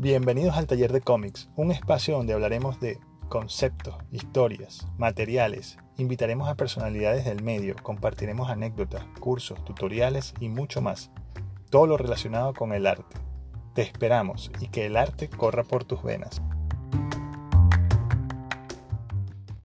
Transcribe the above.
Bienvenidos al taller de cómics, un espacio donde hablaremos de conceptos, historias, materiales, invitaremos a personalidades del medio, compartiremos anécdotas, cursos, tutoriales y mucho más. Todo lo relacionado con el arte. Te esperamos y que el arte corra por tus venas.